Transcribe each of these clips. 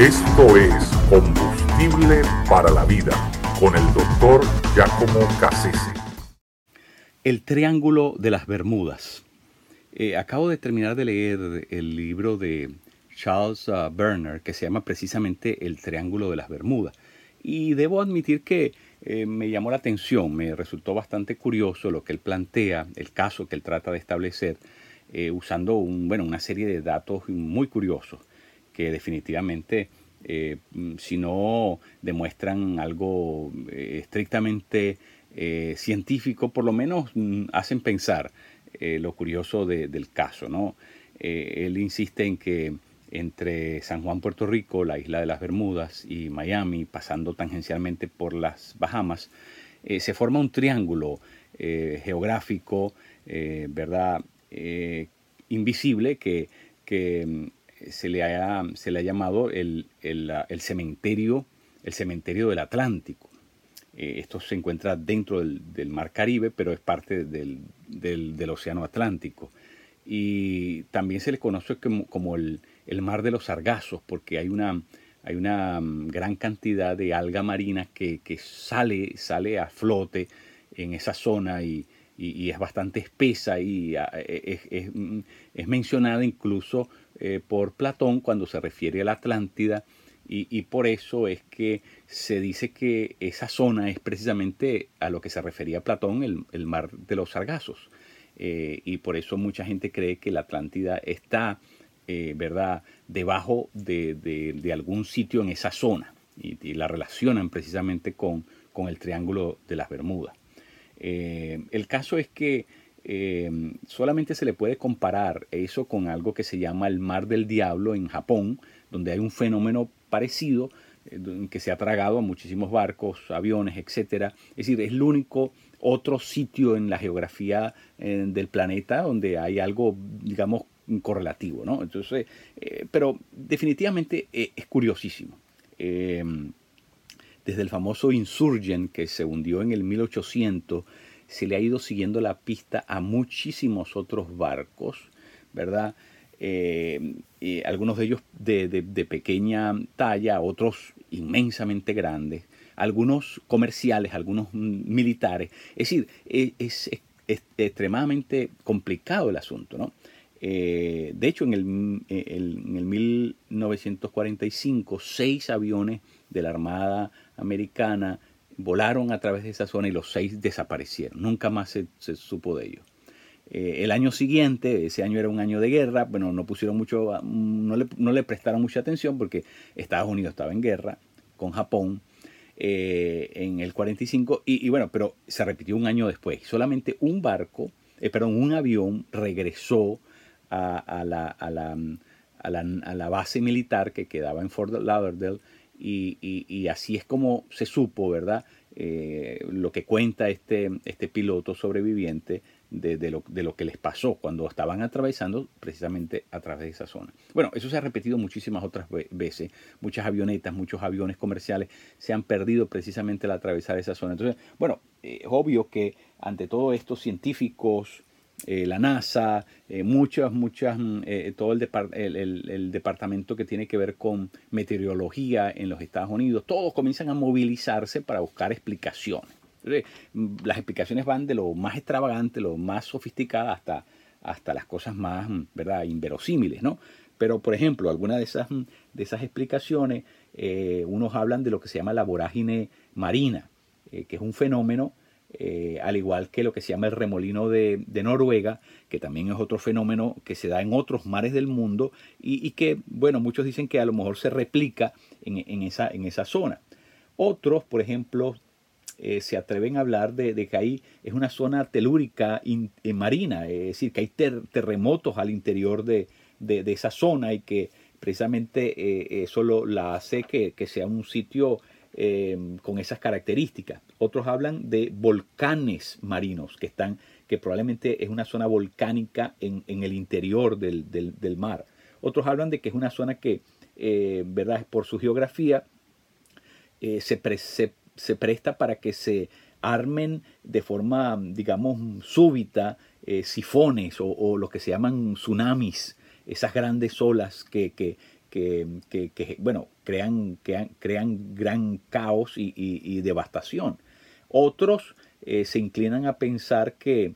Esto es Combustible para la Vida con el doctor Giacomo Cassese. El Triángulo de las Bermudas. Eh, acabo de terminar de leer el libro de Charles uh, Berner que se llama precisamente El Triángulo de las Bermudas. Y debo admitir que eh, me llamó la atención, me resultó bastante curioso lo que él plantea, el caso que él trata de establecer, eh, usando bueno, una serie de datos muy curiosos que definitivamente, eh, si no demuestran algo eh, estrictamente eh, científico, por lo menos mm, hacen pensar lo curioso del caso. ¿no? él insiste en que entre San Juan, Puerto Rico, la isla de las Bermudas y Miami, pasando tangencialmente por las Bahamas, se forma un triángulo geográfico, ¿verdad? invisible que, que mm, se le ha, se le ha llamado el, cementerio, el cementerio del Atlántico. Eh, esto se encuentra dentro del, Mar Caribe, pero es parte del, Océano Atlántico. Y también se le conoce como, el, Mar de los Sargazos, porque hay una, hay una mm, gran cantidad de alga marina que, sale, sale a flote en esa zona y, es bastante espesa y ah, e, es, mm, es mencionada incluso eh, por Platón cuando se refiere a la Atlántida y, por eso es que se dice que esa zona es precisamente a lo que se refería Platón, el, mar de los sargazos. Eh, y por eso mucha gente cree que la Atlántida está, eh, ¿verdad?, debajo de, algún sitio en esa zona y, la relacionan precisamente con, con, el Triángulo de las Bermudas. El caso es que Em, solamente se le puede comparar eso con algo que se llama el Mar del Diablo en Japón, donde hay un fenómeno parecido eh, que se ha tragado a muchísimos barcos, aviones, etc. Es decir, es el único otro sitio en la geografía eh, del planeta donde hay algo, digamos, correlativo, ¿no? Entonces, eh, pero definitivamente es curiosísimo. Desde el famoso Insurgent que se hundió en el 1800, se le ha ido siguiendo la pista a muchísimos otros barcos, ¿verdad? Eh, algunos de ellos de, pequeña talla, otros inmensamente grandes, algunos comerciales, algunos militares. Es decir, e, es, extremadamente complicado el asunto, ¿no? Eh, de hecho, en el, en el 1945, seis aviones de la Armada Americana volaron a través de esa zona y los seis desaparecieron. Nunca más se, supo de ellos. Eh, el año siguiente, ese año era un año de guerra, bueno, no pusieron mucho, no le, no le prestaron mucha atención porque Estados Unidos estaba en guerra con Japón eh, en el 45 y, bueno, pero se repitió un año después. Solamente un barco, eh, perdón, un avión regresó a, la, a, la, a, la, a la base militar que quedaba en Fort Lauderdale y, así es como se supo, ¿verdad? Eh, lo que cuenta este, este piloto sobreviviente de, lo, que les pasó cuando estaban atravesando precisamente a través de esa zona. Bueno, eso se ha repetido muchísimas otras veces. Muchas avionetas, muchos aviones comerciales se han perdido precisamente al atravesar esa zona. Entonces, bueno, es obvio que ante todo esto científicos, eh, la NASA, eh, muchas, muchas, mm, eh, todo el, departamento que tiene que ver con meteorología en los Estados Unidos, todos comienzan a movilizarse para buscar explicaciones. Mm, las explicaciones van de lo más extravagante, lo más sofisticada, hasta, hasta las cosas más, mm, ¿verdad?, inverosímiles, ¿no? Pero, por ejemplo, algunas de esas, de esas explicaciones, unos hablan de lo que se llama la vorágine marina, que es un fenómeno eh, al igual que lo que se llama el remolino de, Noruega, que también es otro fenómeno que se da en otros mares del mundo y, que, bueno, muchos dicen que a lo mejor se replica en, esa, en esa, zona. Otros, por ejemplo, eh, se atreven a hablar de, que ahí es una zona telúrica eh, marina, es decir, que hay terremotos al interior de, esa zona y que precisamente eso lo, la hace que, que sea un sitio Em, con esas características. Otros hablan de volcanes marinos que están, que probablemente es una zona volcánica en, el interior del, mar. Otros hablan de que es una zona que, eh. Por su geografía, eh, se, se, presta para que se armen de forma, digamos, súbita eh, sifones o, lo que se llaman tsunamis, esas grandes olas que, que, bueno, crean, crean, gran caos y, devastación. Otros eh, se inclinan a pensar que,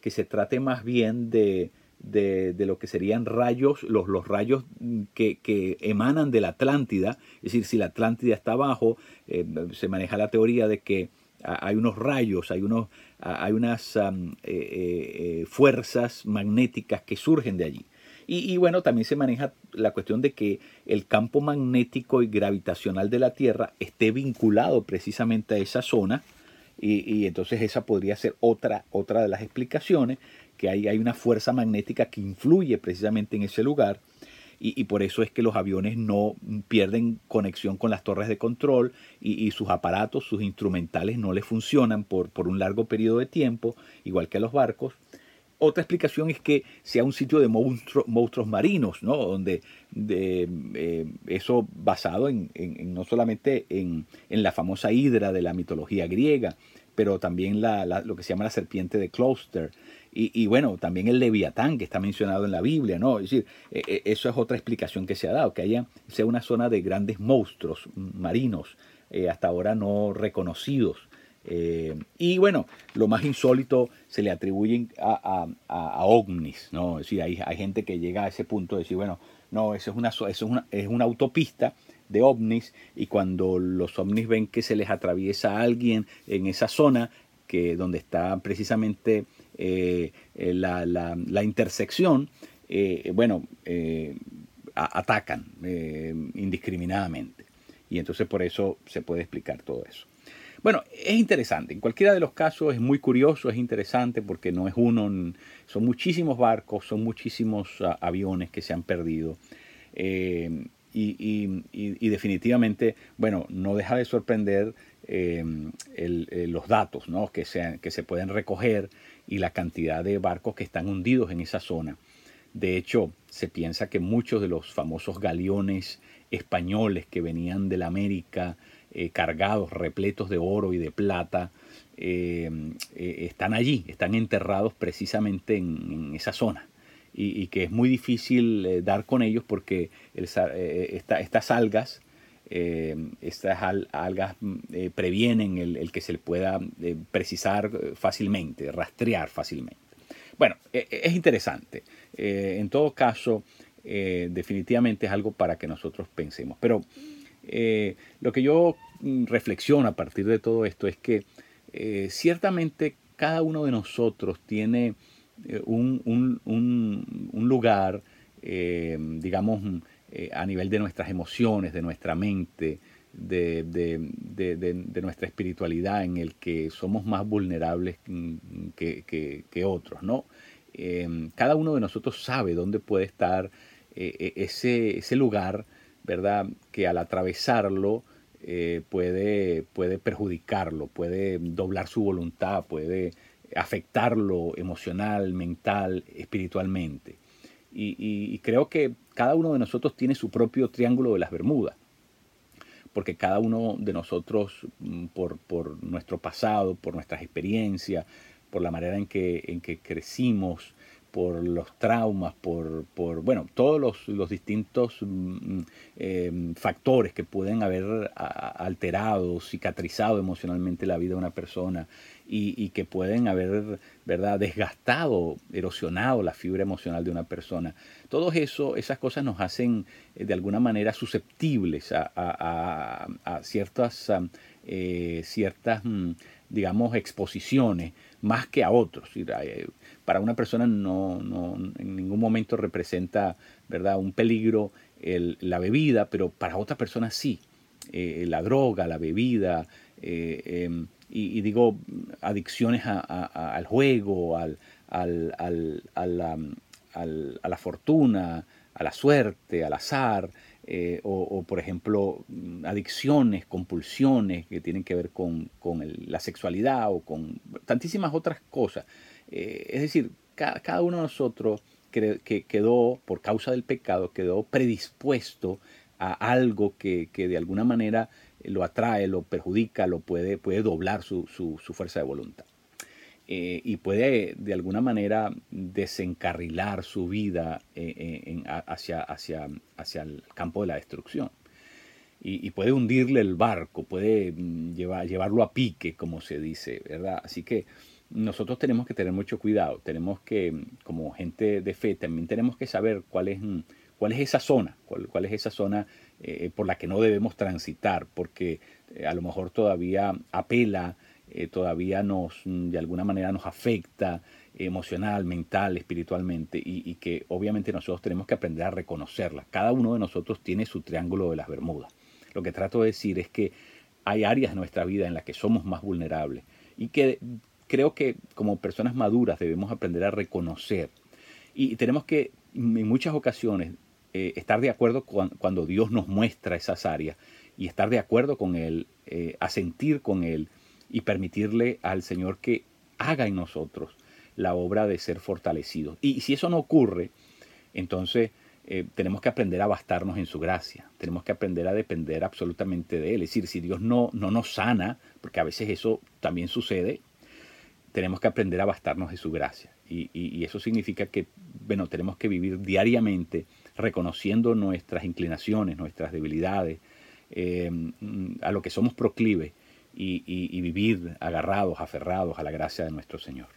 que se trate más bien de, de, lo que serían rayos, los, los rayos que, emanan de la Atlántida, es decir, si la Atlántida está abajo, eh, se maneja la teoría de que hay unos rayos, hay, unos, hay unas eh, fuerzas magnéticas que surgen de allí. Y, bueno, también se maneja la cuestión de que el campo magnético y gravitacional de la Tierra esté vinculado precisamente a esa zona. Y, entonces esa podría ser otra, otra de las explicaciones que hay, hay una fuerza magnética que influye precisamente en ese lugar y, por eso es que los aviones no pierden conexión con las torres de control y, sus aparatos, sus instrumentales no les funcionan por, por, un largo periodo de tiempo, igual que a los barcos. Otra explicación es que sea un sitio de monstruos marinos, ¿no? donde de, eh, eso basado en, no solamente en, la famosa hidra de la mitología griega, pero también lo que se llama la serpiente de Closter, y, bueno, también el leviatán que está mencionado en la Biblia, ¿no? Es decir, e, e, eso es otra explicación que se ha dado, que haya, sea una zona de grandes monstruos marinos, eh, hasta ahora no reconocidos. Eh, y bueno, lo más insólito se le atribuyen a, ovnis, ¿no? Decir, hay, hay, gente que llega a ese punto de decir, bueno, no, eso es una, eso es una, es una autopista de ovnis y cuando los ovnis ven que se les atraviesa a alguien en esa zona, que donde está precisamente eh, la, la, intersección, eh, bueno, atacan indiscriminadamente. Y entonces por eso se puede explicar todo eso. Bueno, es interesante. En cualquiera de los casos es muy curioso, es interesante porque no es uno, son muchísimos barcos, son muchísimos ah, aviones que se han perdido. y, definitivamente, bueno, no deja de sorprender los datos ¿no? que, se, que se pueden recoger y la cantidad de barcos que están hundidos en esa zona. De hecho, se piensa que muchos de los famosos galeones españoles que venían de la América eh, cargados, repletos de oro y de plata, eh, eh, están allí, están enterrados precisamente en, esa zona. Y, que es muy difícil dar con ellos porque estas algas estas algas mm, previenen el, que se le pueda precisar fácilmente, rastrear fácilmente. Bueno, e, e, es interesante. en todo caso, definitivamente es algo para que nosotros pensemos. Pero lo que yo mm, reflexiono a partir de todo esto es que ciertamente cada uno de nosotros tiene un, un lugar, digamos, eh, a nivel de nuestras emociones, de nuestra mente, de, nuestra espiritualidad, en el que somos más vulnerables que, otros, ¿no? Cada uno de nosotros sabe dónde puede estar eh, e, ese, ese, lugar, ¿verdad? Que al atravesarlo eh, puede, puede perjudicarlo, puede doblar su voluntad, puede afectarlo emocional, mental, espiritualmente. y, creo que cada uno de nosotros tiene su propio triángulo de las Bermudas, porque cada uno de nosotros, mm, por, nuestro pasado, por nuestras experiencias, por la manera en que, en que crecimos, por los traumas, por, por bueno, todos los, distintos mm, em, factores que pueden haber alterado, cicatrizado emocionalmente la vida de una persona y, que pueden haber, ¿verdad?, desgastado, erosionado la fibra emocional de una persona. Todo eso, esas cosas nos hacen eh, de alguna manera susceptibles a, ciertas, eh, ciertas mm, digamos, exposiciones más que a otros. Eh, para una persona no, no en ningún momento representa ¿verdad? un peligro la bebida, pero para otra persona sí. Eh, la droga, la bebida, eh, em, y, digo adicciones al juego, al, al, al, a la fortuna, a la suerte, al azar, eh, o, por ejemplo adicciones, compulsiones que tienen que ver con, la sexualidad o con tantísimas otras cosas. Eh, es decir, cada, uno de nosotros que, quedó, por causa del pecado, quedó predispuesto a algo que, de alguna manera lo atrae, lo perjudica, lo puede, puede doblar su, fuerza de voluntad. Eh, y puede de alguna manera desencarrilar su vida eh, hacia, hacia, hacia el campo de la destrucción. Y, puede hundirle el barco, puede mm, llevar, llevarlo a pique, como se dice, ¿verdad? Así que nosotros tenemos que tener mucho cuidado, tenemos que, como gente de fe, también tenemos que saber cuál es, mm, cuál es esa zona, cuál, es esa zona eh, por la que no debemos transitar, porque eh, a lo mejor todavía apela, eh, todavía nos, mm, de alguna manera nos afecta emocional, mental, espiritualmente, y, que obviamente nosotros tenemos que aprender a reconocerla. Cada uno de nosotros tiene su triángulo de las Bermudas. Lo que trato de decir es que hay áreas de nuestra vida en las que somos más vulnerables y que creo que como personas maduras debemos aprender a reconocer. Y tenemos que en muchas ocasiones eh, estar de acuerdo cuando Dios nos muestra esas áreas y estar de acuerdo con Él, eh, asentir con Él y permitirle al Señor que haga en nosotros la obra de ser fortalecidos. Y si eso no ocurre, entonces eh, tenemos que aprender a bastarnos en su gracia, tenemos que aprender a depender absolutamente de Él. Es decir, si Dios no, no nos sana, porque a veces eso también sucede, tenemos que aprender a bastarnos de su gracia. Y, eso significa que, tenemos que vivir diariamente reconociendo nuestras inclinaciones, nuestras debilidades, eh, a lo que somos proclives y, vivir agarrados, aferrados a la gracia de nuestro Señor.